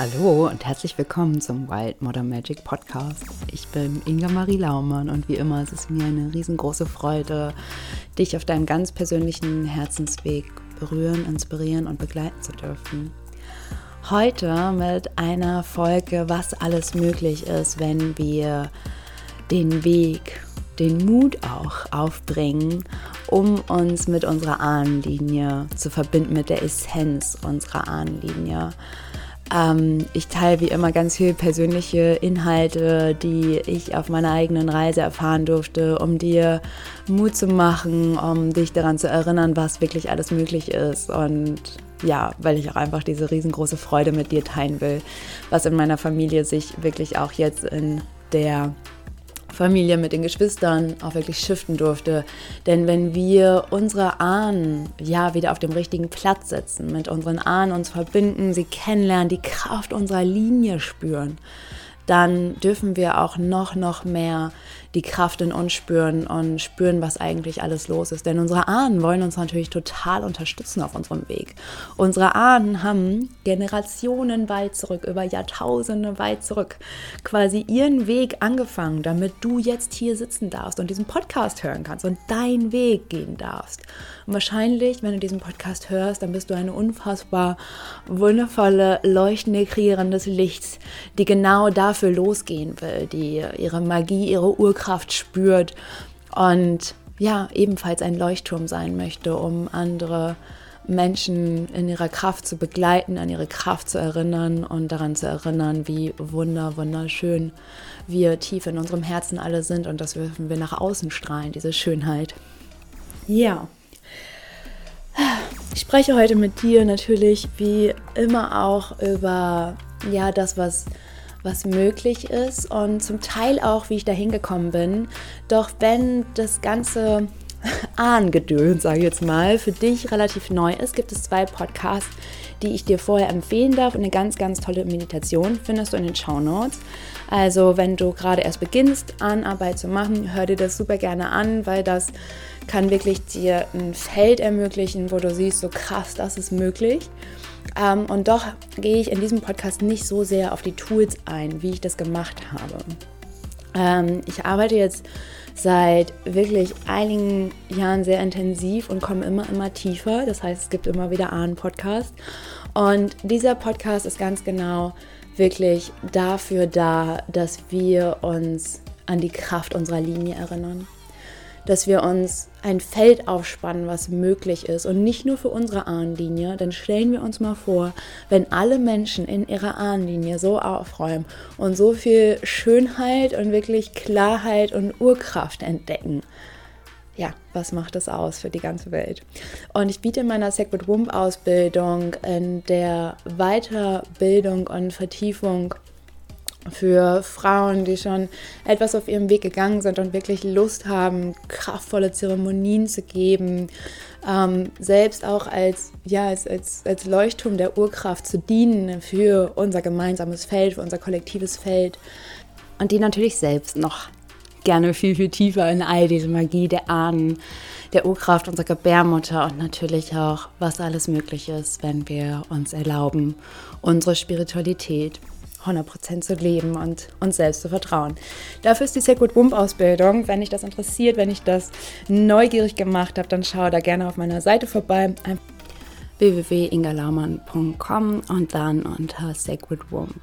Hallo und herzlich willkommen zum Wild Modern Magic Podcast. Ich bin Inga Marie Laumann und wie immer ist es mir eine riesengroße Freude, dich auf deinem ganz persönlichen Herzensweg berühren, inspirieren und begleiten zu dürfen. Heute mit einer Folge, was alles möglich ist, wenn wir den Weg, den Mut auch aufbringen, um uns mit unserer Ahnenlinie zu verbinden, mit der Essenz unserer Ahnenlinie. Ähm, ich teile wie immer ganz viele persönliche Inhalte, die ich auf meiner eigenen Reise erfahren durfte, um dir Mut zu machen, um dich daran zu erinnern, was wirklich alles möglich ist. Und ja, weil ich auch einfach diese riesengroße Freude mit dir teilen will, was in meiner Familie sich wirklich auch jetzt in der Familie, mit den Geschwistern auch wirklich shiften durfte. Denn wenn wir unsere Ahnen ja wieder auf dem richtigen Platz setzen, mit unseren Ahnen uns verbinden, sie kennenlernen, die Kraft unserer Linie spüren, dann dürfen wir auch noch, noch mehr die Kraft in uns spüren und spüren, was eigentlich alles los ist. Denn unsere Ahnen wollen uns natürlich total unterstützen auf unserem Weg. Unsere Ahnen haben Generationen weit zurück, über Jahrtausende weit zurück, quasi ihren Weg angefangen, damit du jetzt hier sitzen darfst und diesen Podcast hören kannst und deinen Weg gehen darfst. Und wahrscheinlich, wenn du diesen Podcast hörst, dann bist du eine unfassbar wundervolle, leuchtende, kreierendes Licht, die genau dafür losgehen will, die ihre Magie, ihre Urkraft Urkraft spürt und ja, ebenfalls ein Leuchtturm sein möchte, um andere Menschen in ihrer Kraft zu begleiten, an ihre Kraft zu erinnern und daran zu erinnern, wie wunder, wunderschön wir tief in unserem Herzen alle sind und das dürfen wir nach außen strahlen, diese Schönheit. Ja. Ich spreche heute mit dir natürlich wie immer auch über ja, das, was was möglich ist und zum Teil auch, wie ich da hingekommen bin. Doch wenn das ganze Ahngedöns, sage ich jetzt mal, für dich relativ neu ist, gibt es zwei Podcasts, die ich dir vorher empfehlen darf. Und eine ganz, ganz tolle Meditation findest du in den Show Notes. Also, wenn du gerade erst beginnst, Ahnenarbeit zu machen, hör dir das super gerne an, weil das kann wirklich dir ein Feld ermöglichen, wo du siehst, so krass, das ist möglich. Ähm, und doch gehe ich in diesem Podcast nicht so sehr auf die Tools ein, wie ich das gemacht habe. Ähm, ich arbeite jetzt seit wirklich einigen Jahren sehr intensiv und komme immer, immer tiefer. Das heißt, es gibt immer wieder einen Podcast. Und dieser Podcast ist ganz genau wirklich dafür da, dass wir uns an die Kraft unserer Linie erinnern dass wir uns ein Feld aufspannen, was möglich ist und nicht nur für unsere Ahnenlinie. Dann stellen wir uns mal vor, wenn alle Menschen in ihrer Ahnenlinie so aufräumen und so viel Schönheit und wirklich Klarheit und Urkraft entdecken. Ja, was macht das aus für die ganze Welt? Und ich biete in meiner Sacred Womb Ausbildung in der Weiterbildung und Vertiefung für Frauen, die schon etwas auf ihrem Weg gegangen sind und wirklich Lust haben, kraftvolle Zeremonien zu geben, ähm, selbst auch als, ja, als, als, als Leuchtturm der Urkraft zu dienen für unser gemeinsames Feld, für unser kollektives Feld. Und die natürlich selbst noch gerne viel, viel tiefer in all diese Magie der Ahnen, der Urkraft unserer Gebärmutter und natürlich auch, was alles möglich ist, wenn wir uns erlauben, unsere Spiritualität 100% zu leben und uns selbst zu vertrauen. Dafür ist die Sacred Womb Ausbildung. Wenn dich das interessiert, wenn ich das neugierig gemacht habe, dann schau da gerne auf meiner Seite vorbei www.ingalaumann.com und dann unter Sacred Womb.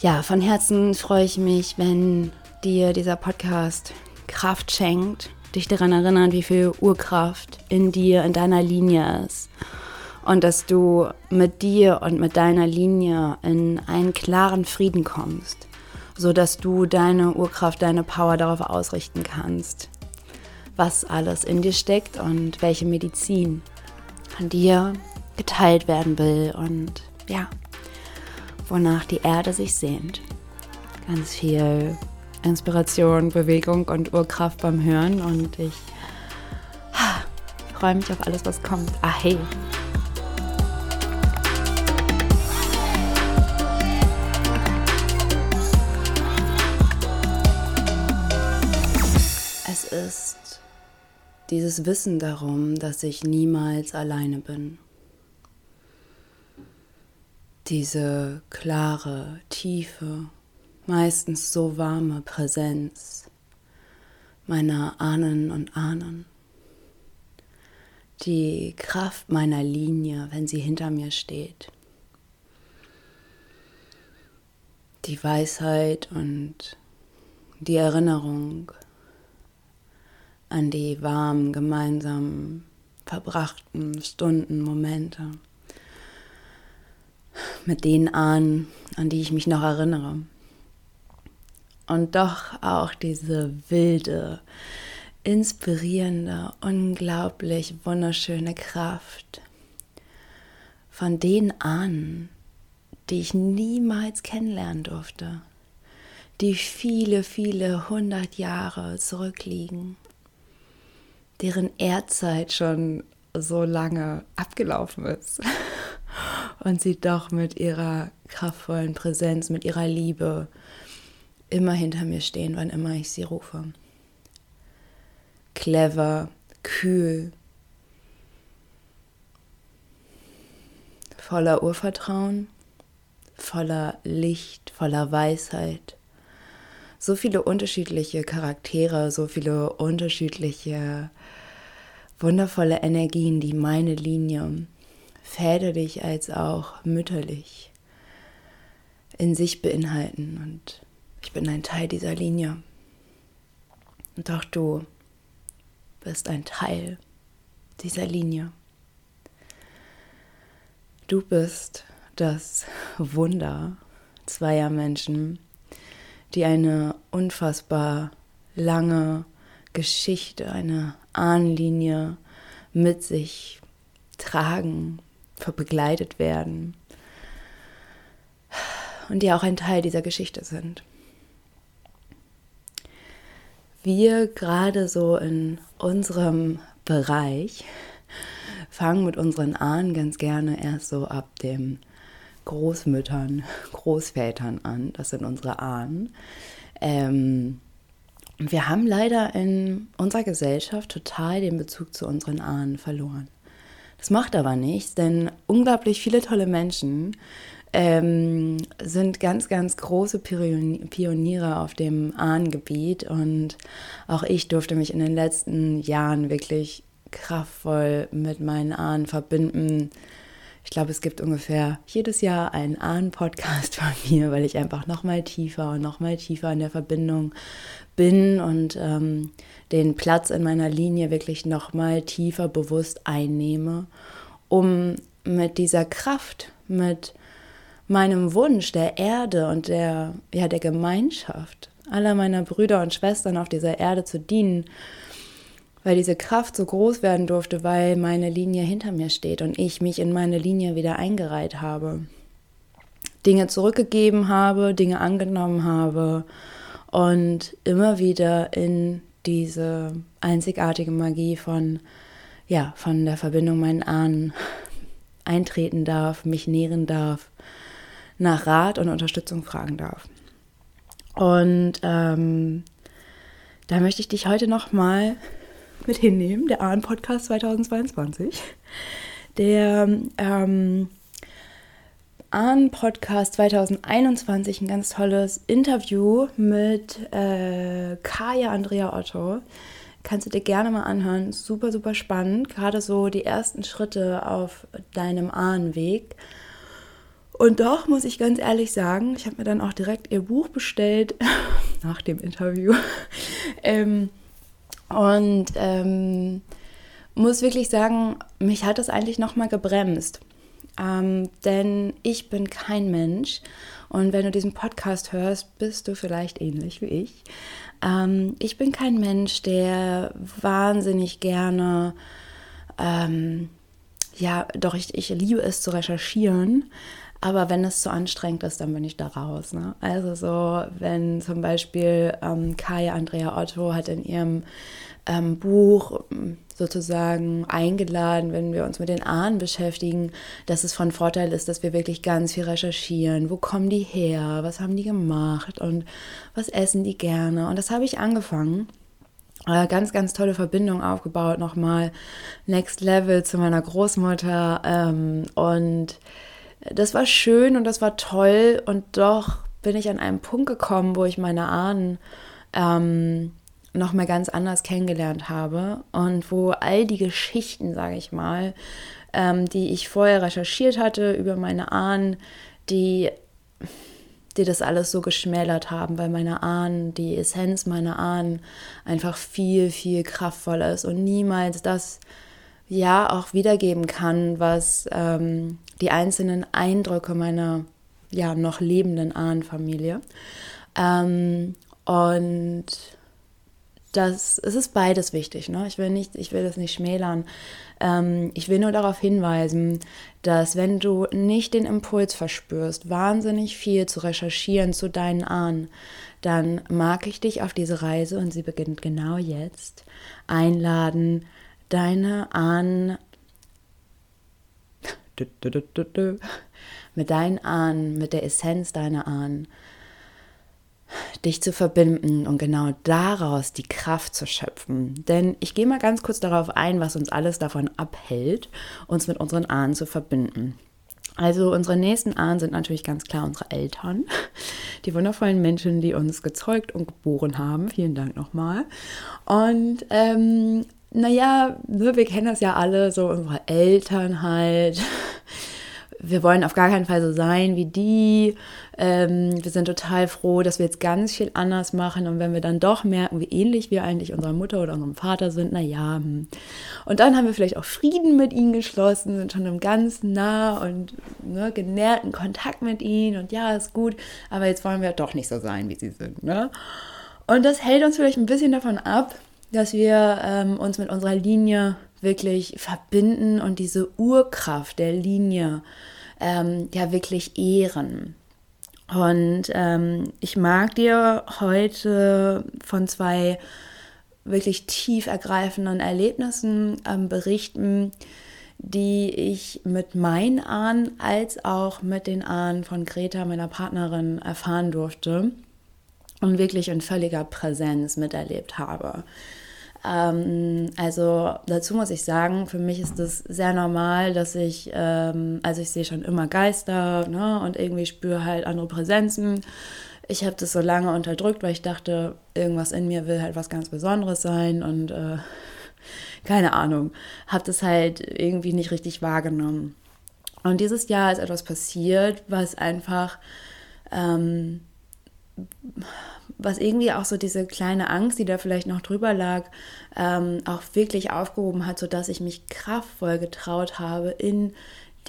Ja, von Herzen freue ich mich, wenn dir dieser Podcast Kraft schenkt, dich daran erinnert, wie viel Urkraft in dir, in deiner Linie ist und dass du mit dir und mit deiner Linie in einen klaren Frieden kommst, so dass du deine Urkraft, deine Power darauf ausrichten kannst, was alles in dir steckt und welche Medizin an dir geteilt werden will und ja, wonach die Erde sich sehnt. Ganz viel Inspiration, Bewegung und Urkraft beim Hören und ich freue mich auf alles, was kommt. Ah hey. Ist dieses Wissen darum, dass ich niemals alleine bin. diese klare, tiefe, meistens so warme Präsenz meiner Ahnen und Ahnen. Die Kraft meiner Linie, wenn sie hinter mir steht. Die Weisheit und die Erinnerung an die warmen, gemeinsam verbrachten Stunden, Momente mit den Ahnen, an die ich mich noch erinnere. Und doch auch diese wilde, inspirierende, unglaublich wunderschöne Kraft von den Ahnen, die ich niemals kennenlernen durfte, die viele, viele hundert Jahre zurückliegen, deren Erdzeit schon so lange abgelaufen ist und sie doch mit ihrer kraftvollen Präsenz, mit ihrer Liebe immer hinter mir stehen, wann immer ich sie rufe. Clever, kühl, voller Urvertrauen, voller Licht, voller Weisheit. So viele unterschiedliche Charaktere, so viele unterschiedliche wundervolle Energien, die meine Linie väterlich als auch mütterlich in sich beinhalten. Und ich bin ein Teil dieser Linie. Und auch du bist ein Teil dieser Linie. Du bist das Wunder zweier Menschen, die eine unfassbar lange Geschichte, eine Ahnenlinie mit sich tragen, begleitet werden und die auch ein Teil dieser Geschichte sind. Wir gerade so in unserem Bereich fangen mit unseren Ahnen ganz gerne erst so ab dem Großmüttern, Großvätern an. Das sind unsere Ahnen. Ähm, wir haben leider in unserer Gesellschaft total den Bezug zu unseren Ahnen verloren. Das macht aber nichts, denn unglaublich viele tolle Menschen ähm, sind ganz, ganz große Pioniere auf dem Ahnengebiet und auch ich durfte mich in den letzten Jahren wirklich kraftvoll mit meinen Ahnen verbinden. Ich glaube, es gibt ungefähr jedes Jahr einen Ahnen-Podcast von mir, weil ich einfach noch mal tiefer und noch mal tiefer in der Verbindung bin und ähm, den Platz in meiner Linie wirklich noch mal tiefer bewusst einnehme, um mit dieser Kraft, mit meinem Wunsch der Erde und der, ja, der Gemeinschaft aller meiner Brüder und Schwestern auf dieser Erde zu dienen, weil diese Kraft so groß werden durfte, weil meine Linie hinter mir steht und ich mich in meine Linie wieder eingereiht habe. Dinge zurückgegeben habe, Dinge angenommen habe und immer wieder in diese einzigartige Magie von, ja, von der Verbindung meinen Ahnen eintreten darf, mich nähren darf, nach Rat und Unterstützung fragen darf. Und ähm, da möchte ich dich heute nochmal mit hinnehmen, der Ahn-Podcast 2022. Der ähm, Ahn-Podcast 2021 ein ganz tolles Interview mit äh, Kaya Andrea Otto. Kannst du dir gerne mal anhören. Super, super spannend. Gerade so die ersten Schritte auf deinem Ahnenweg. Und doch muss ich ganz ehrlich sagen, ich habe mir dann auch direkt ihr Buch bestellt nach dem Interview. ähm, und ähm, muss wirklich sagen, mich hat das eigentlich nochmal gebremst. Ähm, denn ich bin kein Mensch und wenn du diesen Podcast hörst, bist du vielleicht ähnlich wie ich. Ähm, ich bin kein Mensch, der wahnsinnig gerne, ähm, ja, doch ich, ich liebe es zu recherchieren, aber wenn es zu anstrengend ist, dann bin ich da raus. Ne? Also so, wenn zum Beispiel ähm, Kaya Andrea Otto hat in ihrem ähm, Buch sozusagen eingeladen, wenn wir uns mit den Ahnen beschäftigen, dass es von Vorteil ist, dass wir wirklich ganz viel recherchieren. Wo kommen die her? Was haben die gemacht? Und was essen die gerne? Und das habe ich angefangen. Äh, ganz, ganz tolle Verbindung aufgebaut, nochmal Next Level zu meiner Großmutter. Ähm, und das war schön und das war toll und doch bin ich an einen Punkt gekommen, wo ich meine Ahnen ähm, noch mal ganz anders kennengelernt habe und wo all die Geschichten, sage ich mal, ähm, die ich vorher recherchiert hatte über meine Ahnen, die, die das alles so geschmälert haben, weil meine Ahnen, die Essenz meiner Ahnen einfach viel, viel kraftvoller ist und niemals das ja auch wiedergeben kann, was ähm, die einzelnen Eindrücke meiner ja noch lebenden Ahnenfamilie. Ähm, und das, es ist beides wichtig. Ne? Ich will nicht, ich will das nicht schmälern. Ähm, ich will nur darauf hinweisen, dass wenn du nicht den Impuls verspürst, wahnsinnig viel zu recherchieren zu deinen Ahnen, dann mag ich dich auf diese Reise und sie beginnt genau jetzt einladen, deine Ahnen mit deinen Ahnen, mit der Essenz deiner Ahnen dich zu verbinden und genau daraus die Kraft zu schöpfen. Denn ich gehe mal ganz kurz darauf ein, was uns alles davon abhält, uns mit unseren Ahnen zu verbinden. Also unsere nächsten Ahnen sind natürlich ganz klar unsere Eltern, die wundervollen Menschen, die uns gezeugt und geboren haben. Vielen Dank nochmal. Und ähm, naja, ne, wir kennen das ja alle, so unsere Eltern halt wir wollen auf gar keinen Fall so sein wie die. Ähm, wir sind total froh, dass wir jetzt ganz viel anders machen. Und wenn wir dann doch merken, wie ähnlich wir eigentlich unserer Mutter oder unserem Vater sind, naja. Hm. Und dann haben wir vielleicht auch Frieden mit ihnen geschlossen, sind schon im ganz nah und ne, genährten Kontakt mit ihnen. Und ja, ist gut. Aber jetzt wollen wir doch nicht so sein, wie sie sind. Ne? Und das hält uns vielleicht ein bisschen davon ab, dass wir ähm, uns mit unserer Linie wirklich verbinden und diese Urkraft der Linie ähm, ja wirklich ehren. Und ähm, ich mag dir heute von zwei wirklich tief ergreifenden Erlebnissen ähm, berichten, die ich mit meinen Ahnen als auch mit den Ahnen von Greta, meiner Partnerin, erfahren durfte und wirklich in völliger Präsenz miterlebt habe. Ähm, also dazu muss ich sagen, für mich ist es sehr normal, dass ich, ähm, also ich sehe schon immer Geister ne, und irgendwie spüre halt andere Präsenzen. Ich habe das so lange unterdrückt, weil ich dachte, irgendwas in mir will halt was ganz Besonderes sein und äh, keine Ahnung, habe das halt irgendwie nicht richtig wahrgenommen. Und dieses Jahr ist etwas passiert, was einfach ähm, was irgendwie auch so diese kleine Angst, die da vielleicht noch drüber lag, ähm, auch wirklich aufgehoben hat, sodass ich mich kraftvoll getraut habe, in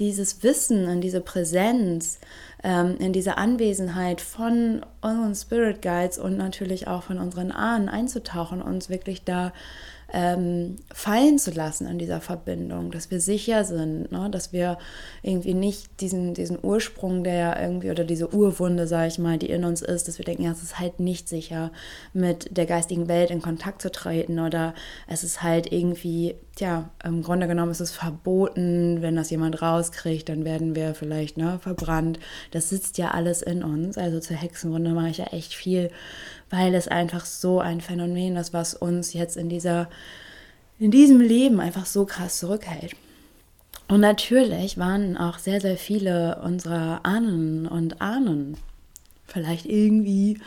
dieses Wissen, in diese Präsenz, ähm, in diese Anwesenheit von unseren Spirit Guides und natürlich auch von unseren Ahnen einzutauchen, uns wirklich da ähm, fallen zu lassen in dieser Verbindung, dass wir sicher sind, ne? dass wir irgendwie nicht diesen, diesen Ursprung, der irgendwie oder diese Urwunde, sage ich mal, die in uns ist, dass wir denken, ja, es ist halt nicht sicher, mit der geistigen Welt in Kontakt zu treten oder es ist halt irgendwie, ja, im Grunde genommen ist es verboten, wenn das jemand rauskriegt, dann werden wir vielleicht ne, verbrannt. Das sitzt ja alles in uns. Also zur Hexenrunde mache ich ja echt viel weil es einfach so ein Phänomen ist, was uns jetzt in dieser in diesem Leben einfach so krass zurückhält. Und natürlich waren auch sehr, sehr viele unserer Ahnen und Ahnen vielleicht irgendwie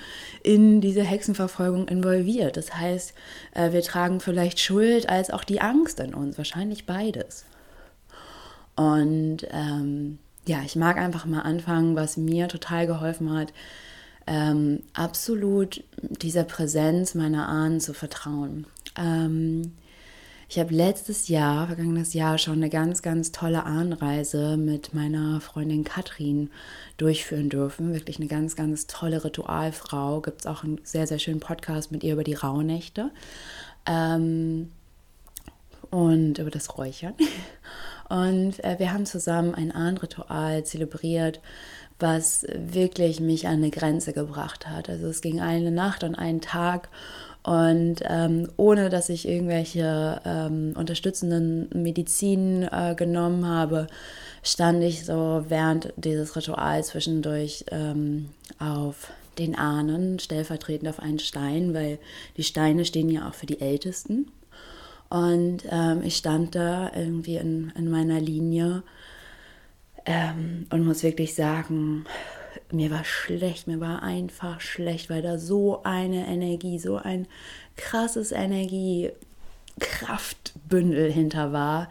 in diese Hexenverfolgung involviert. Das heißt, äh, wir tragen vielleicht Schuld als auch die Angst in uns, wahrscheinlich beides. Und ähm, ja, ich mag einfach mal anfangen, was mir total geholfen hat, ähm, absolut dieser Präsenz meiner Ahnen zu vertrauen. Ähm, ich habe letztes Jahr, vergangenes Jahr, schon eine ganz, ganz tolle Ahnenreise mit meiner Freundin Katrin durchführen dürfen. Wirklich eine ganz, ganz tolle Ritualfrau. Gibt es auch einen sehr, sehr schönen Podcast mit ihr über die Rauhnächte ähm, und über das Räuchern. Und äh, wir haben zusammen ein Ahnenritual zelebriert, was wirklich mich an eine Grenze gebracht hat. Also es ging eine Nacht und einen Tag und ähm, ohne dass ich irgendwelche ähm, unterstützenden Medizin äh, genommen habe, stand ich so während dieses Rituals zwischendurch ähm, auf den Ahnen, stellvertretend auf einen Stein, weil die Steine stehen ja auch für die Ältesten. Und ähm, ich stand da irgendwie in, in meiner Linie Ähm, und muss wirklich sagen, mir war schlecht, mir war einfach schlecht, weil da so eine Energie, so ein krasses Energiekraftbündel hinter war,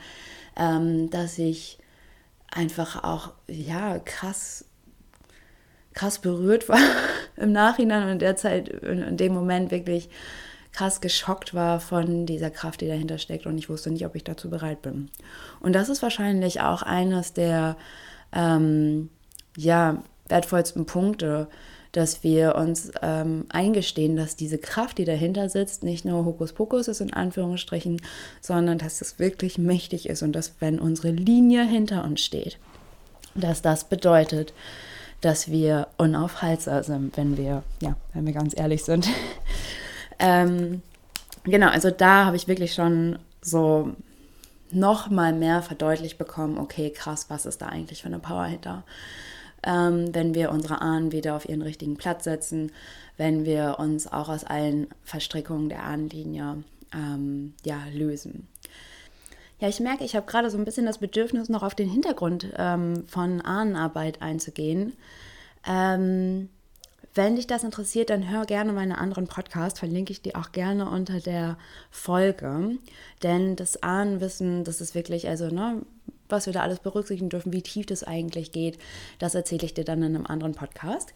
ähm, dass ich einfach auch, ja, krass, krass berührt war im Nachhinein und in der Zeit, in dem Moment wirklich krass geschockt war von dieser Kraft, die dahinter steckt und ich wusste nicht, ob ich dazu bereit bin. Und das ist wahrscheinlich auch eines der ähm, ja, wertvollsten Punkte, dass wir uns ähm, eingestehen, dass diese Kraft, die dahinter sitzt, nicht nur Hokuspokus ist in Anführungsstrichen, sondern dass es wirklich mächtig ist und dass wenn unsere Linie hinter uns steht, dass das bedeutet, dass wir unaufhaltsam sind, wenn wir, ja, wenn wir ganz ehrlich sind. Ähm, genau, also da habe ich wirklich schon so noch mal mehr verdeutlicht bekommen, okay, krass, was ist da eigentlich für eine Power hinter? ähm, wenn wir unsere Ahnen wieder auf ihren richtigen Platz setzen, wenn wir uns auch aus allen Verstrickungen der Ahnenlinie ähm, ja, lösen. Ja, ich merke, ich habe gerade so ein bisschen das Bedürfnis, noch auf den Hintergrund ähm, von Ahnenarbeit einzugehen. Ähm, wenn dich das interessiert, dann hör gerne meine anderen Podcasts, verlinke ich dir auch gerne unter der Folge. Denn das Ahnenwissen, das ist wirklich, also, ne, was wir da alles berücksichtigen dürfen, wie tief das eigentlich geht, das erzähle ich dir dann in einem anderen Podcast.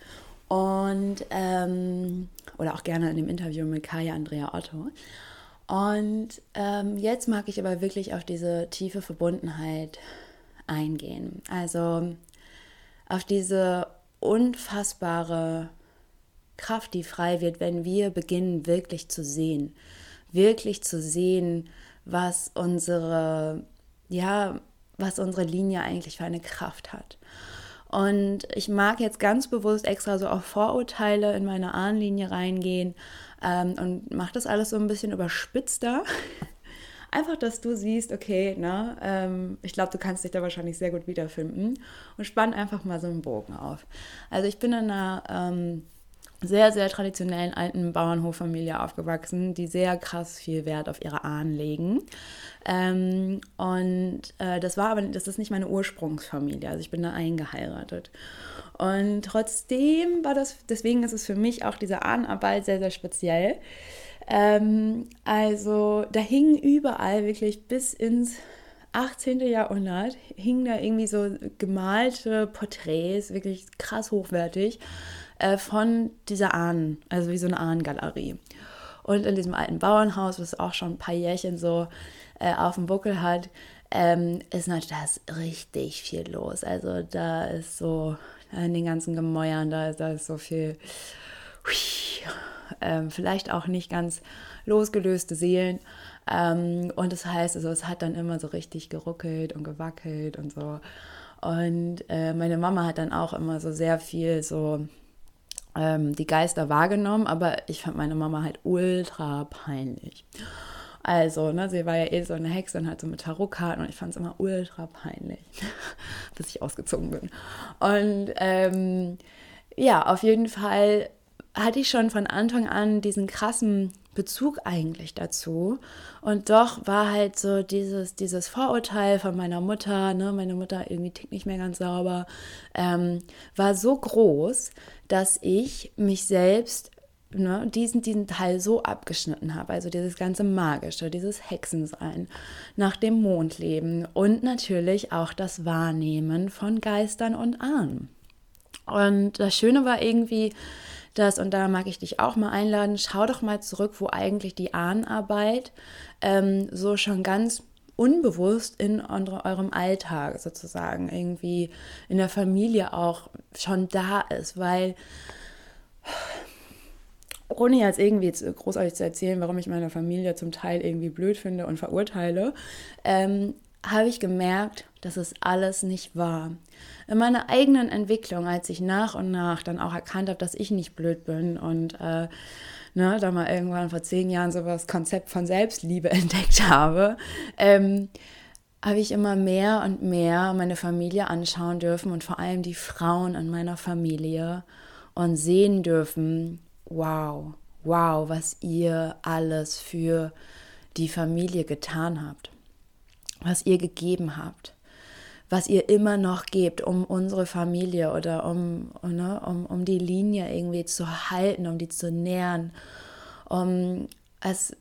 Und, ähm, oder auch gerne in dem Interview mit Kaya Andrea Otto. Und ähm, jetzt mag ich aber wirklich auf diese tiefe Verbundenheit eingehen. Also auf diese unfassbare Kraft, die frei wird, wenn wir beginnen wirklich zu sehen. Wirklich zu sehen, was unsere, ja, was unsere Linie eigentlich für eine Kraft hat. Und ich mag jetzt ganz bewusst extra so auf Vorurteile in meine Ahnenlinie reingehen ähm, und mache das alles so ein bisschen überspitzter. Einfach, dass du siehst, okay, ne, ähm, ich glaube, du kannst dich da wahrscheinlich sehr gut wiederfinden und spann einfach mal so einen Bogen auf. Also ich bin in einer ähm, sehr, sehr traditionellen alten Bauernhoffamilie aufgewachsen, die sehr krass viel Wert auf ihre Ahnen legen. Ähm, und äh, das war aber, das ist nicht meine Ursprungsfamilie, also ich bin da eingeheiratet. Und trotzdem war das, deswegen ist es für mich auch diese Ahnenarbeit sehr, sehr speziell. Ähm, also da hingen überall wirklich bis ins 18. Jahrhundert hingen da irgendwie so gemalte Porträts, wirklich krass hochwertig äh, von dieser Ahnen, also wie so eine Ahnengalerie. Und in diesem alten Bauernhaus, was auch schon ein paar Jährchen so äh, auf dem Buckel hat, ähm, ist natürlich da ist richtig viel los. Also da ist so in den ganzen Gemäuern, da, da ist so viel, hui, ähm, vielleicht auch nicht ganz losgelöste Seelen. Ähm, und das heißt, also es hat dann immer so richtig geruckelt und gewackelt und so. Und äh, meine Mama hat dann auch immer so sehr viel so ähm, die Geister wahrgenommen, aber ich fand meine Mama halt ultra peinlich. Also, ne, sie war ja eh so eine Hexe und halt so mit Tarotkarten und ich fand es immer ultra peinlich, bis ich ausgezogen bin. Und ähm, ja, auf jeden Fall hatte ich schon von Anfang an diesen krassen Bezug eigentlich dazu. Und doch war halt so dieses, dieses Vorurteil von meiner Mutter, ne, meine Mutter irgendwie tickt nicht mehr ganz sauber, ähm, war so groß, dass ich mich selbst ne, diesen, diesen Teil so abgeschnitten habe. Also dieses ganze Magische, dieses Hexensein, nach dem Mondleben und natürlich auch das Wahrnehmen von Geistern und Ahnen. Und das Schöne war irgendwie, dass, und da mag ich dich auch mal einladen, schau doch mal zurück, wo eigentlich die Ahnenarbeit ähm, so schon ganz unbewusst in eurem Alltag sozusagen irgendwie in der Familie auch schon da ist, weil ohne jetzt irgendwie großartig zu erzählen, warum ich meine Familie zum Teil irgendwie blöd finde und verurteile, ähm, habe ich gemerkt, dass es alles nicht war. In meiner eigenen Entwicklung, als ich nach und nach dann auch erkannt habe, dass ich nicht blöd bin und äh, ne, da mal irgendwann vor zehn Jahren so das Konzept von Selbstliebe entdeckt habe, ähm, habe ich immer mehr und mehr meine Familie anschauen dürfen und vor allem die Frauen in meiner Familie und sehen dürfen, wow, wow, was ihr alles für die Familie getan habt, was ihr gegeben habt, was ihr immer noch gebt, um unsere Familie oder um, ne, um, um die Linie irgendwie zu halten, um die zu nähren, um es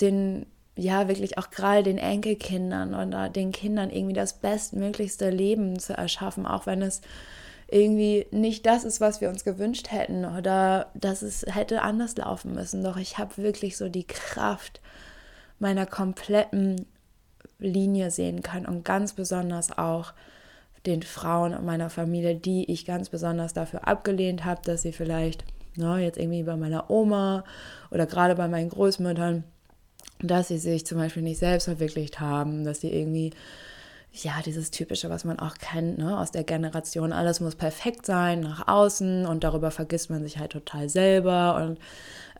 den, ja, wirklich auch gerade den Enkelkindern oder den Kindern irgendwie das bestmöglichste Leben zu erschaffen, auch wenn es irgendwie nicht das ist, was wir uns gewünscht hätten oder dass es hätte anders laufen müssen. Doch ich habe wirklich so die Kraft meiner kompletten Linie sehen können und ganz besonders auch den Frauen in meiner Familie, die ich ganz besonders dafür abgelehnt habe, dass sie vielleicht ne, jetzt irgendwie bei meiner Oma oder gerade bei meinen Großmüttern, dass sie sich zum Beispiel nicht selbst verwirklicht haben, dass sie irgendwie ja, dieses typische, was man auch kennt, ne, aus der Generation, alles muss perfekt sein nach außen und darüber vergisst man sich halt total selber. Und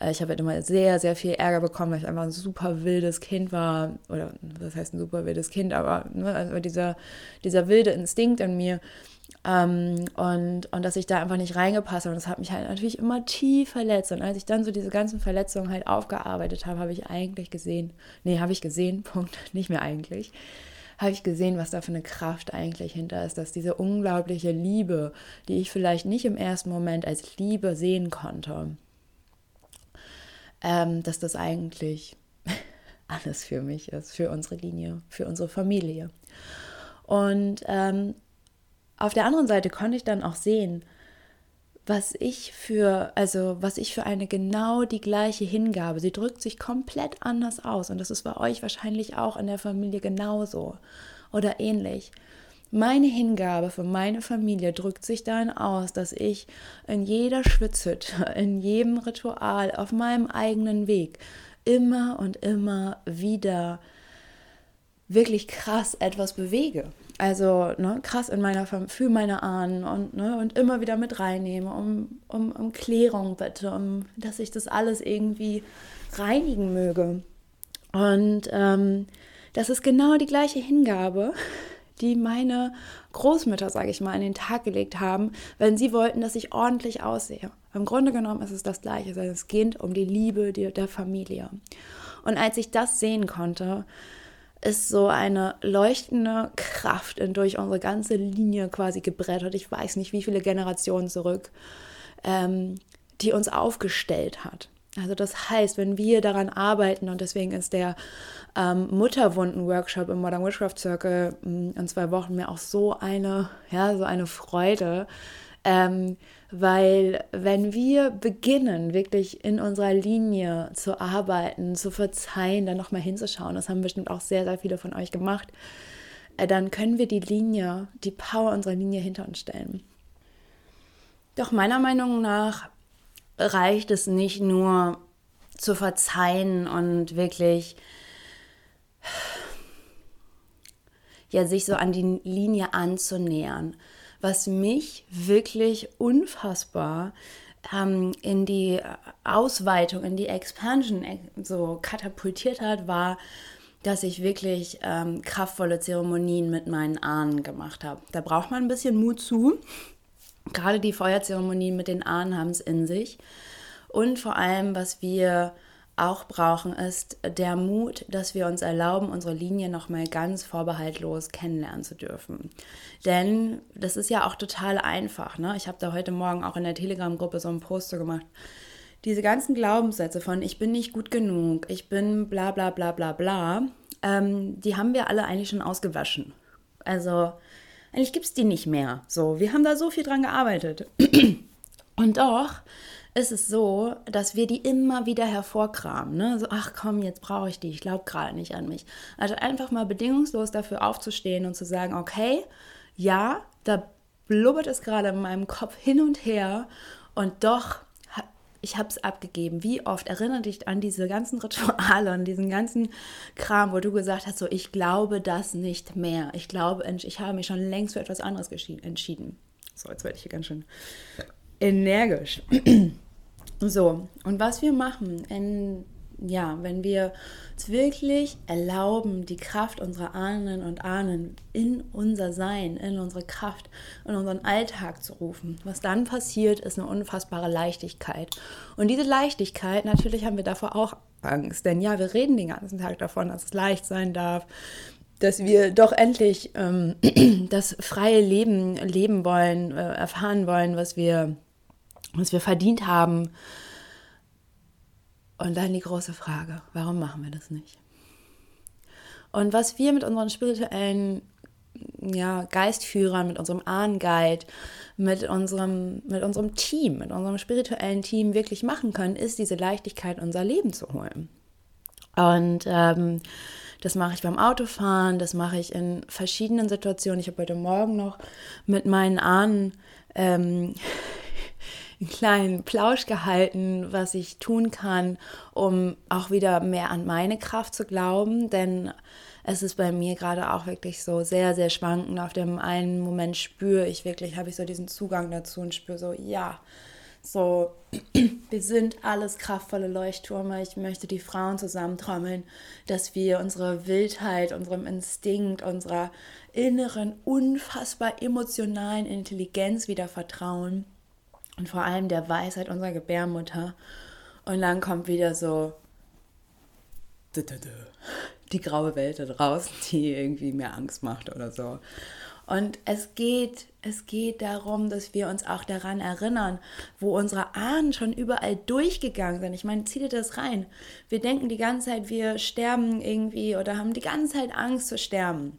äh, ich habe halt immer sehr, sehr viel Ärger bekommen, weil ich einfach ein super wildes Kind war. Oder was heißt ein super wildes Kind, aber ne, also dieser, dieser wilde Instinkt in mir. Ähm, und, und dass ich da einfach nicht reingepasst habe. Und das hat mich halt natürlich immer tief verletzt. Und als ich dann so diese ganzen Verletzungen halt aufgearbeitet habe, habe ich eigentlich gesehen, nee, habe ich gesehen, Punkt, nicht mehr eigentlich habe ich gesehen, was da für eine Kraft eigentlich hinter ist, dass diese unglaubliche Liebe, die ich vielleicht nicht im ersten Moment als Liebe sehen konnte, ähm, dass das eigentlich alles für mich ist, für unsere Linie, für unsere Familie. Und ähm, auf der anderen Seite konnte ich dann auch sehen, was ich für, also was ich für eine genau die gleiche Hingabe, sie drückt sich komplett anders aus und das ist bei euch wahrscheinlich auch in der Familie genauso oder ähnlich. Meine Hingabe für meine Familie drückt sich darin aus, dass ich in jeder Schwitzhütte, in jedem Ritual, auf meinem eigenen Weg immer und immer wieder wirklich krass etwas bewege. Also ne, krass in meiner für meine Ahnen und, ne, und immer wieder mit reinnehme, um, um, um Klärung bitte, um dass ich das alles irgendwie reinigen möge. Und ähm, das ist genau die gleiche Hingabe, die meine Großmütter, sage ich mal, an den Tag gelegt haben, wenn sie wollten, dass ich ordentlich aussehe. Im Grunde genommen ist es das Gleiche. Es geht um die Liebe der Familie. Und als ich das sehen konnte, ist so eine leuchtende Kraft durch unsere ganze Linie quasi gebrettert. Ich weiß nicht, wie viele Generationen zurück, ähm, die uns aufgestellt hat. Also das heißt, wenn wir daran arbeiten und deswegen ist der ähm, Mutterwunden-Workshop im Modern Witchcraft Circle mm, in zwei Wochen mir auch so eine, ja, so eine Freude, ähm, weil wenn wir beginnen, wirklich in unserer Linie zu arbeiten, zu verzeihen, dann nochmal hinzuschauen, das haben bestimmt auch sehr, sehr viele von euch gemacht, äh, dann können wir die Linie, die Power unserer Linie hinter uns stellen. Doch meiner Meinung nach reicht es nicht nur zu verzeihen und wirklich ja, sich so an die Linie anzunähern, was mich wirklich unfassbar ähm, in die Ausweitung, in die Expansion äh, so katapultiert hat, war, dass ich wirklich ähm, kraftvolle Zeremonien mit meinen Ahnen gemacht habe. Da braucht man ein bisschen Mut zu. Gerade die Feuerzeremonien mit den Ahnen haben es in sich. Und vor allem, was wir auch brauchen, ist der Mut, dass wir uns erlauben, unsere Linie nochmal ganz vorbehaltlos kennenlernen zu dürfen. Denn das ist ja auch total einfach. Ne? Ich habe da heute Morgen auch in der Telegram-Gruppe so einen Poster gemacht. Diese ganzen Glaubenssätze von ich bin nicht gut genug, ich bin bla bla bla bla bla, ähm, die haben wir alle eigentlich schon ausgewaschen. Also eigentlich gibt es die nicht mehr. So, wir haben da so viel dran gearbeitet. Und doch ist es so, dass wir die immer wieder hervorkramen. Ne? So, ach komm, jetzt brauche ich die, ich glaube gerade nicht an mich. Also einfach mal bedingungslos dafür aufzustehen und zu sagen, okay, ja, da blubbert es gerade in meinem Kopf hin und her und doch, ich habe es abgegeben. Wie oft erinnere dich an diese ganzen Rituale und diesen ganzen Kram, wo du gesagt hast, so ich glaube das nicht mehr. Ich glaube, ich habe mich schon längst für etwas anderes entschieden. So, jetzt werde ich hier ganz schön energisch. So, und was wir machen, in, ja, wenn wir uns wirklich erlauben, die Kraft unserer Ahnen und Ahnen in unser Sein, in unsere Kraft, in unseren Alltag zu rufen, was dann passiert, ist eine unfassbare Leichtigkeit. Und diese Leichtigkeit, natürlich haben wir davor auch Angst, denn ja, wir reden den ganzen Tag davon, dass es leicht sein darf, dass wir doch endlich ähm, das freie Leben leben wollen, äh, erfahren wollen, was wir, was wir verdient haben. Und dann die große Frage, warum machen wir das nicht? Und was wir mit unseren spirituellen ja, Geistführern, mit unserem Ahnenguide, mit unserem, mit unserem Team, mit unserem spirituellen Team wirklich machen können, ist diese Leichtigkeit, unser Leben zu holen. Und ähm, das mache ich beim Autofahren, das mache ich in verschiedenen Situationen. Ich habe heute Morgen noch mit meinen Ahnen ähm, einen kleinen Plausch gehalten, was ich tun kann, um auch wieder mehr an meine Kraft zu glauben. Denn es ist bei mir gerade auch wirklich so sehr, sehr schwankend. Auf dem einen Moment spüre ich wirklich, habe ich so diesen Zugang dazu und spüre so, ja, so, wir sind alles kraftvolle Leuchttürme. Ich möchte die Frauen zusammentrommeln, dass wir unsere Wildheit, unserem Instinkt, unserer inneren, unfassbar emotionalen Intelligenz wieder vertrauen und vor allem der Weisheit unserer Gebärmutter. Und dann kommt wieder so die graue Welt da draußen, die irgendwie mir Angst macht oder so. Und es geht, es geht darum, dass wir uns auch daran erinnern, wo unsere Ahnen schon überall durchgegangen sind. Ich meine, zieh dir das rein. Wir denken die ganze Zeit, wir sterben irgendwie oder haben die ganze Zeit Angst zu sterben.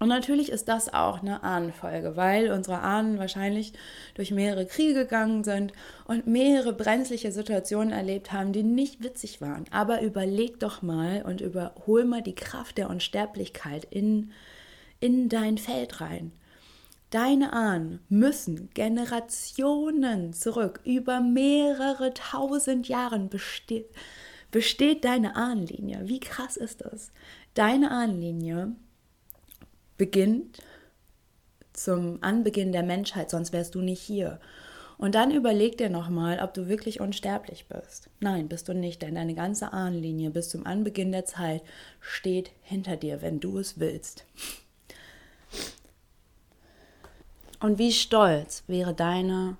Und natürlich ist das auch eine Ahnenfolge, weil unsere Ahnen wahrscheinlich durch mehrere Kriege gegangen sind und mehrere brenzliche Situationen erlebt haben, die nicht witzig waren. Aber überleg doch mal und überhol mal die Kraft der Unsterblichkeit in in dein Feld rein. Deine Ahnen müssen Generationen zurück, über mehrere tausend Jahren besteht, besteht deine Ahnenlinie. Wie krass ist das? Deine Ahnenlinie beginnt zum Anbeginn der Menschheit, sonst wärst du nicht hier. Und dann überleg dir nochmal, ob du wirklich unsterblich bist. Nein, bist du nicht, denn deine ganze Ahnenlinie bis zum Anbeginn der Zeit steht hinter dir, wenn du es willst. Und wie stolz wäre deine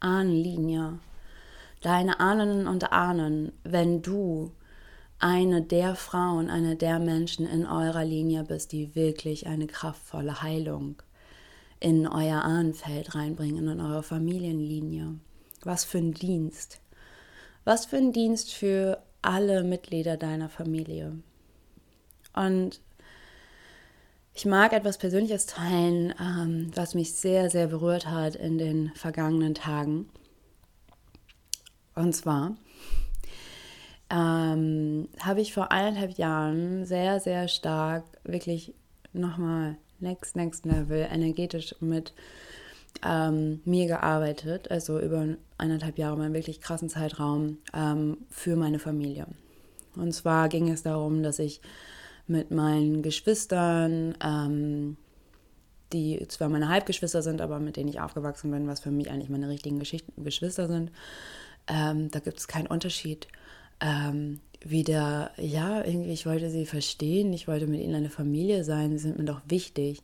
Ahnenlinie, deine Ahnen und Ahnen, wenn du eine der Frauen, eine der Menschen in eurer Linie bist, die wirklich eine kraftvolle Heilung in euer Ahnenfeld reinbringen, in eure Familienlinie. Was für ein Dienst. Was für ein Dienst für alle Mitglieder deiner Familie. Und ich mag etwas Persönliches teilen, ähm, was mich sehr, sehr berührt hat in den vergangenen Tagen. Und zwar ähm, habe ich vor eineinhalb Jahren sehr, sehr stark, wirklich nochmal next, next level, energetisch mit ähm, mir gearbeitet, also über eineinhalb Jahre, meinen wirklich krassen Zeitraum ähm, für meine Familie. Und zwar ging es darum, dass ich mit meinen Geschwistern, ähm, die zwar meine Halbgeschwister sind, aber mit denen ich aufgewachsen bin, was für mich eigentlich meine richtigen Geschichten, Geschwister sind. Ähm, da gibt es keinen Unterschied. Ähm, wieder, ja, irgendwie, ich wollte sie verstehen, ich wollte mit ihnen eine Familie sein, sie sind mir doch wichtig.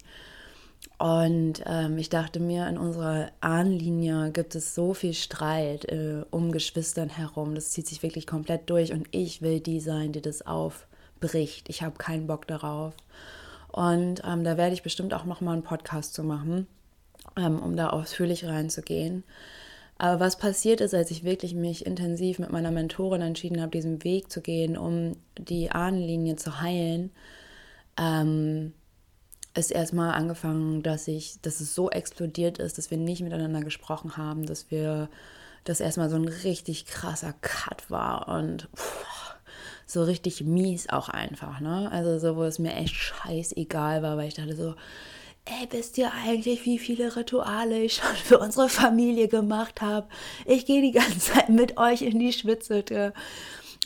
Und ähm, ich dachte mir, in unserer Ahnenlinie gibt es so viel Streit äh, um Geschwistern herum. Das zieht sich wirklich komplett durch und ich will die sein, die das auf, bricht. Ich habe keinen Bock darauf. Und ähm, da werde ich bestimmt auch noch mal einen Podcast zu machen, ähm, um da ausführlich reinzugehen. Aber was passiert ist, als ich wirklich mich intensiv mit meiner Mentorin entschieden habe, diesen Weg zu gehen, um die Ahnenlinie zu heilen, ähm, ist erstmal angefangen, dass ich, dass es so explodiert ist, dass wir nicht miteinander gesprochen haben, dass wir, dass erstmal so ein richtig krasser Cut war und pff, so richtig mies auch einfach, ne? Also so, wo es mir echt scheißegal war, weil ich dachte so, ey, wisst ihr eigentlich, wie viele Rituale ich schon für unsere Familie gemacht habe? Ich gehe die ganze Zeit mit euch in die Schwitzhütte.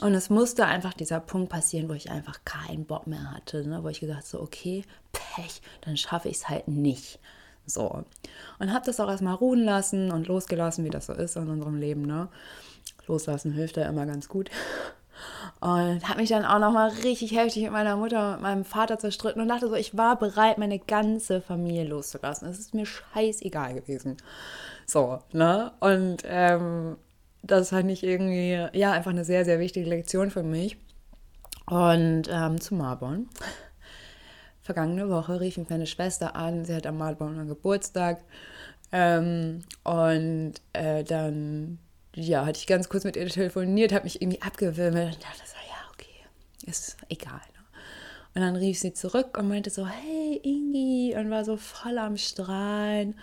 Und es musste einfach dieser Punkt passieren, wo ich einfach keinen Bock mehr hatte, ne? wo ich gesagt habe, so, okay, Pech, dann schaffe ich es halt nicht. So. Und habe das auch erstmal ruhen lassen und losgelassen, wie das so ist in unserem Leben. Ne? Loslassen hilft ja immer ganz gut. Und habe mich dann auch nochmal richtig heftig mit meiner Mutter und meinem Vater zerstritten und dachte so, ich war bereit, meine ganze Familie loszulassen. Es ist mir scheißegal gewesen. So, ne? Und ähm, das fand ich irgendwie, ja, einfach eine sehr, sehr wichtige Lektion für mich. Und ähm, zu Marbon vergangene Woche rief mich meine Schwester an, sie hat am Malborner Geburtstag. Ähm, und äh, dann, ja, hatte ich ganz kurz mit ihr telefoniert, habe mich irgendwie abgewimmelt und dachte so, ja, okay, ist egal. Ne? Und dann rief sie zurück und meinte so, hey Ingi, und war so voll am Strahlen.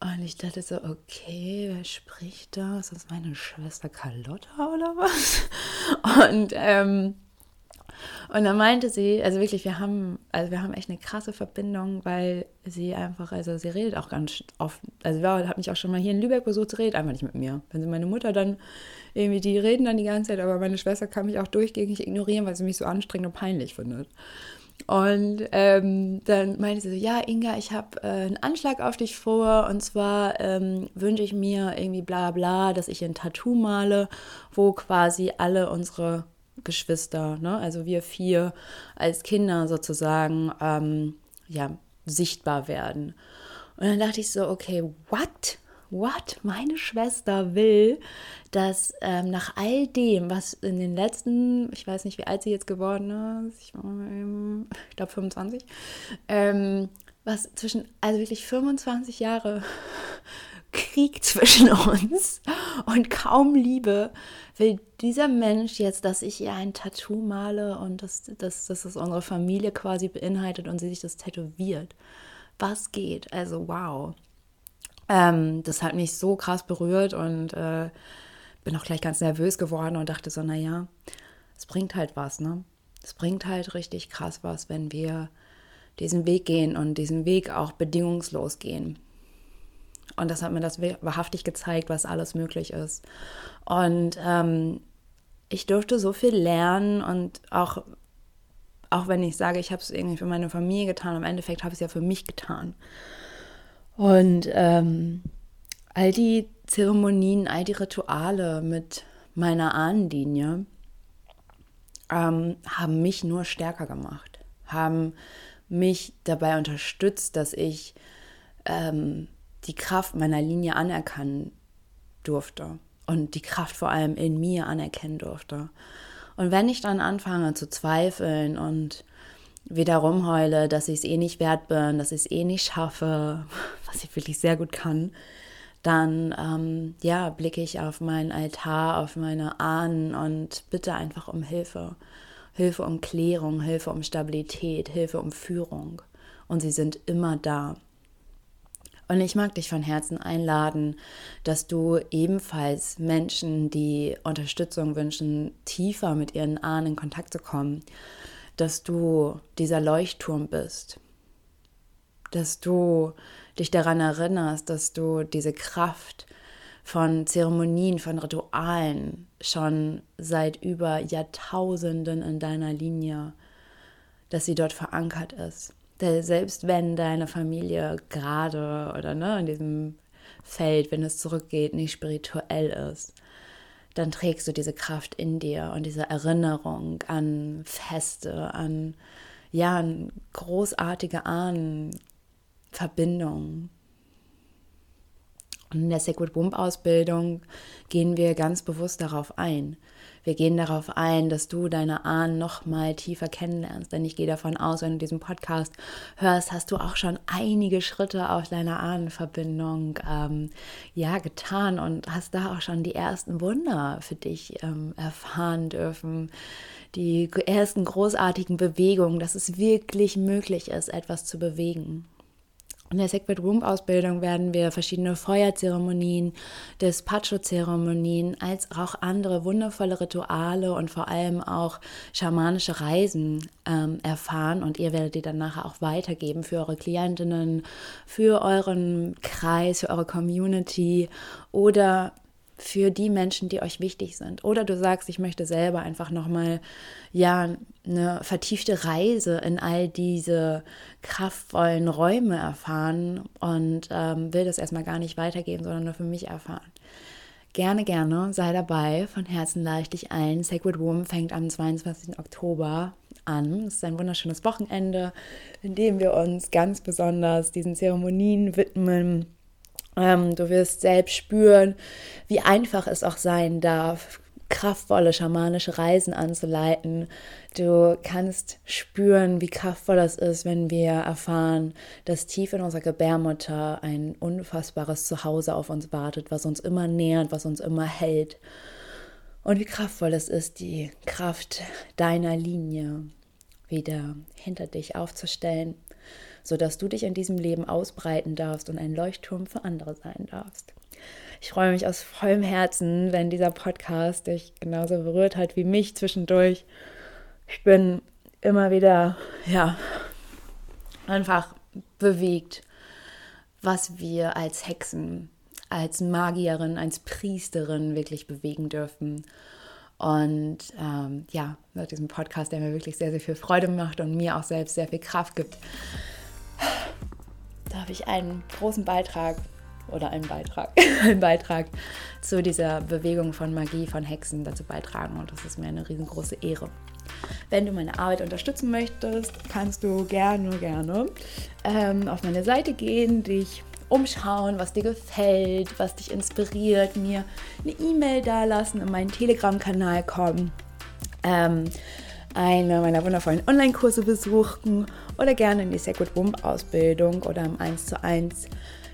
Und ich dachte so, okay, wer spricht da? Ist das meine Schwester Carlotta oder was? Und, ähm, und dann meinte sie, also wirklich, wir haben, also wir haben echt eine krasse Verbindung, weil sie einfach, also sie redet auch ganz oft, also sie hat mich auch schon mal hier in Lübeck besucht, sie redet einfach nicht mit mir. Wenn sie meine Mutter dann irgendwie, die reden dann die ganze Zeit, aber meine Schwester kann mich auch durchgängig ignorieren, weil sie mich so anstrengend und peinlich findet. Und ähm, dann meinte sie so, ja, Inga, ich habe äh, einen Anschlag auf dich vor. Und zwar ähm, wünsche ich mir irgendwie bla bla, dass ich ein Tattoo male, wo quasi alle unsere Geschwister, ne, also wir vier als Kinder sozusagen, ähm, ja, sichtbar werden. Und dann dachte ich so, okay, what? what? Meine Schwester will, dass ähm, nach all dem, was in den letzten, ich weiß nicht, wie alt sie jetzt geworden ist, ich, ich glaube 25, ähm, was zwischen, also wirklich 25 Jahre Krieg zwischen uns und kaum Liebe, will dieser Mensch jetzt, dass ich ihr ein Tattoo male und dass, dass, dass das unsere Familie quasi beinhaltet und sie sich das tätowiert. Was geht? Also wow. Ähm, das hat mich so krass berührt und äh, bin auch gleich ganz nervös geworden und dachte so, naja, es bringt halt was, ne? Es bringt halt richtig krass was, wenn wir diesen Weg gehen und diesen Weg auch bedingungslos gehen. Und das hat mir das wahrhaftig gezeigt, was alles möglich ist. Und ähm, ich durfte so viel lernen und auch, auch wenn ich sage, ich habe es irgendwie für meine Familie getan, im Endeffekt habe ich es ja für mich getan. Und ähm, all die Zeremonien, all die Rituale mit meiner Ahnenlinie ähm, haben mich nur stärker gemacht, haben mich dabei unterstützt, dass ich ähm, die Kraft meiner Linie anerkennen durfte und die Kraft vor allem in mir anerkennen durfte. Und wenn ich dann anfange zu zweifeln und wieder rumheule, dass ich es eh nicht wert bin, dass ich es eh nicht schaffe, was ich wirklich sehr gut kann, dann ähm, ja, blicke ich auf meinen Altar, auf meine Ahnen und bitte einfach um Hilfe. Hilfe um Klärung, Hilfe um Stabilität, Hilfe um Führung. Und sie sind immer da. Und ich mag dich von Herzen einladen, dass du ebenfalls Menschen, die Unterstützung wünschen, tiefer mit ihren Ahnen in Kontakt zu kommen, dass du dieser Leuchtturm bist, dass du dich daran erinnerst, dass du diese Kraft von Zeremonien, von Ritualen schon seit über Jahrtausenden in deiner Linie, dass sie dort verankert ist. Selbst wenn deine Familie gerade oder ne, in diesem Feld, wenn es zurückgeht, nicht spirituell ist, dann trägst du diese Kraft in dir und diese Erinnerung an Feste, an ja, an großartige Ahnenverbindungen. Und in der Sacred Womb Ausbildung gehen wir ganz bewusst darauf ein. Wir gehen darauf ein, dass du deine Ahnen noch mal tiefer kennenlernst. Denn ich gehe davon aus, wenn du diesen Podcast hörst, hast du auch schon einige Schritte auf deiner Ahnenverbindung ähm, ja, getan und hast da auch schon die ersten Wunder für dich ähm, erfahren dürfen. Die ersten großartigen Bewegungen, dass es wirklich möglich ist, etwas zu bewegen. In der Sacred Room Ausbildung werden wir verschiedene Feuerzeremonien, Despacho-Zeremonien, als auch andere wundervolle Rituale und vor allem auch schamanische Reisen ähm, erfahren. Und ihr werdet die dann nachher auch weitergeben für eure Klientinnen, für euren Kreis, für eure Community oder für die Menschen, die euch wichtig sind. Oder du sagst, ich möchte selber einfach nochmal ja, eine vertiefte Reise in all diese kraftvollen Räume erfahren und ähm, will das erstmal gar nicht weitergeben, sondern nur für mich erfahren. Gerne, gerne, sei dabei. Von Herzen lade ich dich ein. Sacred Womb fängt am 22. Oktober an. Es ist ein wunderschönes Wochenende, in dem wir uns ganz besonders diesen Zeremonien widmen ähm, du wirst selbst spüren, wie einfach es auch sein darf, kraftvolle schamanische Reisen anzuleiten. Du kannst spüren, wie kraftvoll das ist, wenn wir erfahren, dass tief in unserer Gebärmutter ein unfassbares Zuhause auf uns wartet, was uns immer nährt, was uns immer hält. Und wie kraftvoll es ist, die Kraft deiner Linie wieder hinter dich aufzustellen, sodass du dich in diesem Leben ausbreiten darfst und ein Leuchtturm für andere sein darfst. Ich freue mich aus vollem Herzen, wenn dieser Podcast dich genauso berührt hat wie mich zwischendurch. Ich bin immer wieder, ja, einfach bewegt, was wir als Hexen, als Magierin, als Priesterin wirklich bewegen dürfen. Und ähm, ja, mit diesem Podcast, der mir wirklich sehr, sehr viel Freude macht und mir auch selbst sehr viel Kraft gibt, darf ich einen großen Beitrag oder einen Beitrag, einen Beitrag zu dieser Bewegung von Magie, von Hexen dazu beitragen. Und das ist mir eine riesengroße Ehre. Wenn du meine Arbeit unterstützen möchtest, kannst du gerne, gerne ähm, auf meine Seite gehen, dich umschauen, was dir gefällt, was dich inspiriert, mir eine E-Mail dalassen, in meinen Telegram-Kanal kommen, ähm, eine meiner wundervollen Online-Kurse besuchen oder gerne in die Sacred Womb Ausbildung oder im 1 zu 1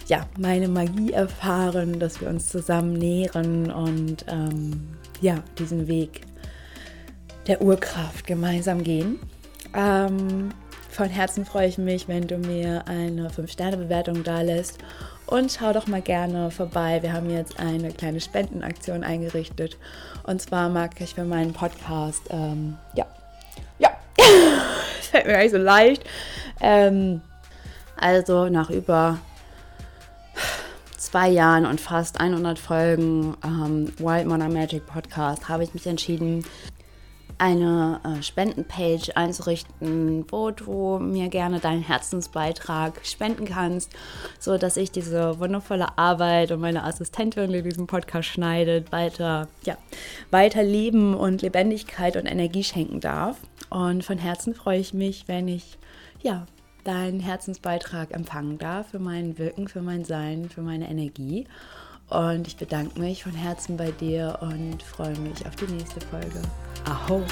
ja, meine Magie erfahren, dass wir uns zusammen nähren und ähm, ja, diesen Weg der Urkraft gemeinsam gehen. Ähm, von Herzen freue ich mich, wenn du mir eine 5-Sterne-Bewertung da lässt. Und schau doch mal gerne vorbei. Wir haben jetzt eine kleine Spendenaktion eingerichtet. Und zwar mag ich für meinen Podcast, ähm, ja, fällt mir gar nicht so leicht. Ähm, also nach über zwei Jahren und fast 100 Folgen ähm, Wild Modern Magic Podcast habe ich mich entschieden, eine äh, Spendenpage einzurichten, wo du mir gerne deinen Herzensbeitrag spenden kannst, so dass ich diese wundervolle Arbeit und meine Assistentin, die diesen Podcast schneidet, weiter, ja, weiter Leben und Lebendigkeit und Energie schenken darf. Und von Herzen freue ich mich, wenn ich ja deinen Herzensbeitrag empfangen darf für mein Wirken, für mein Sein, für meine Energie. Und ich bedanke mich von Herzen bei dir und freue mich auf die nächste Folge. Aho!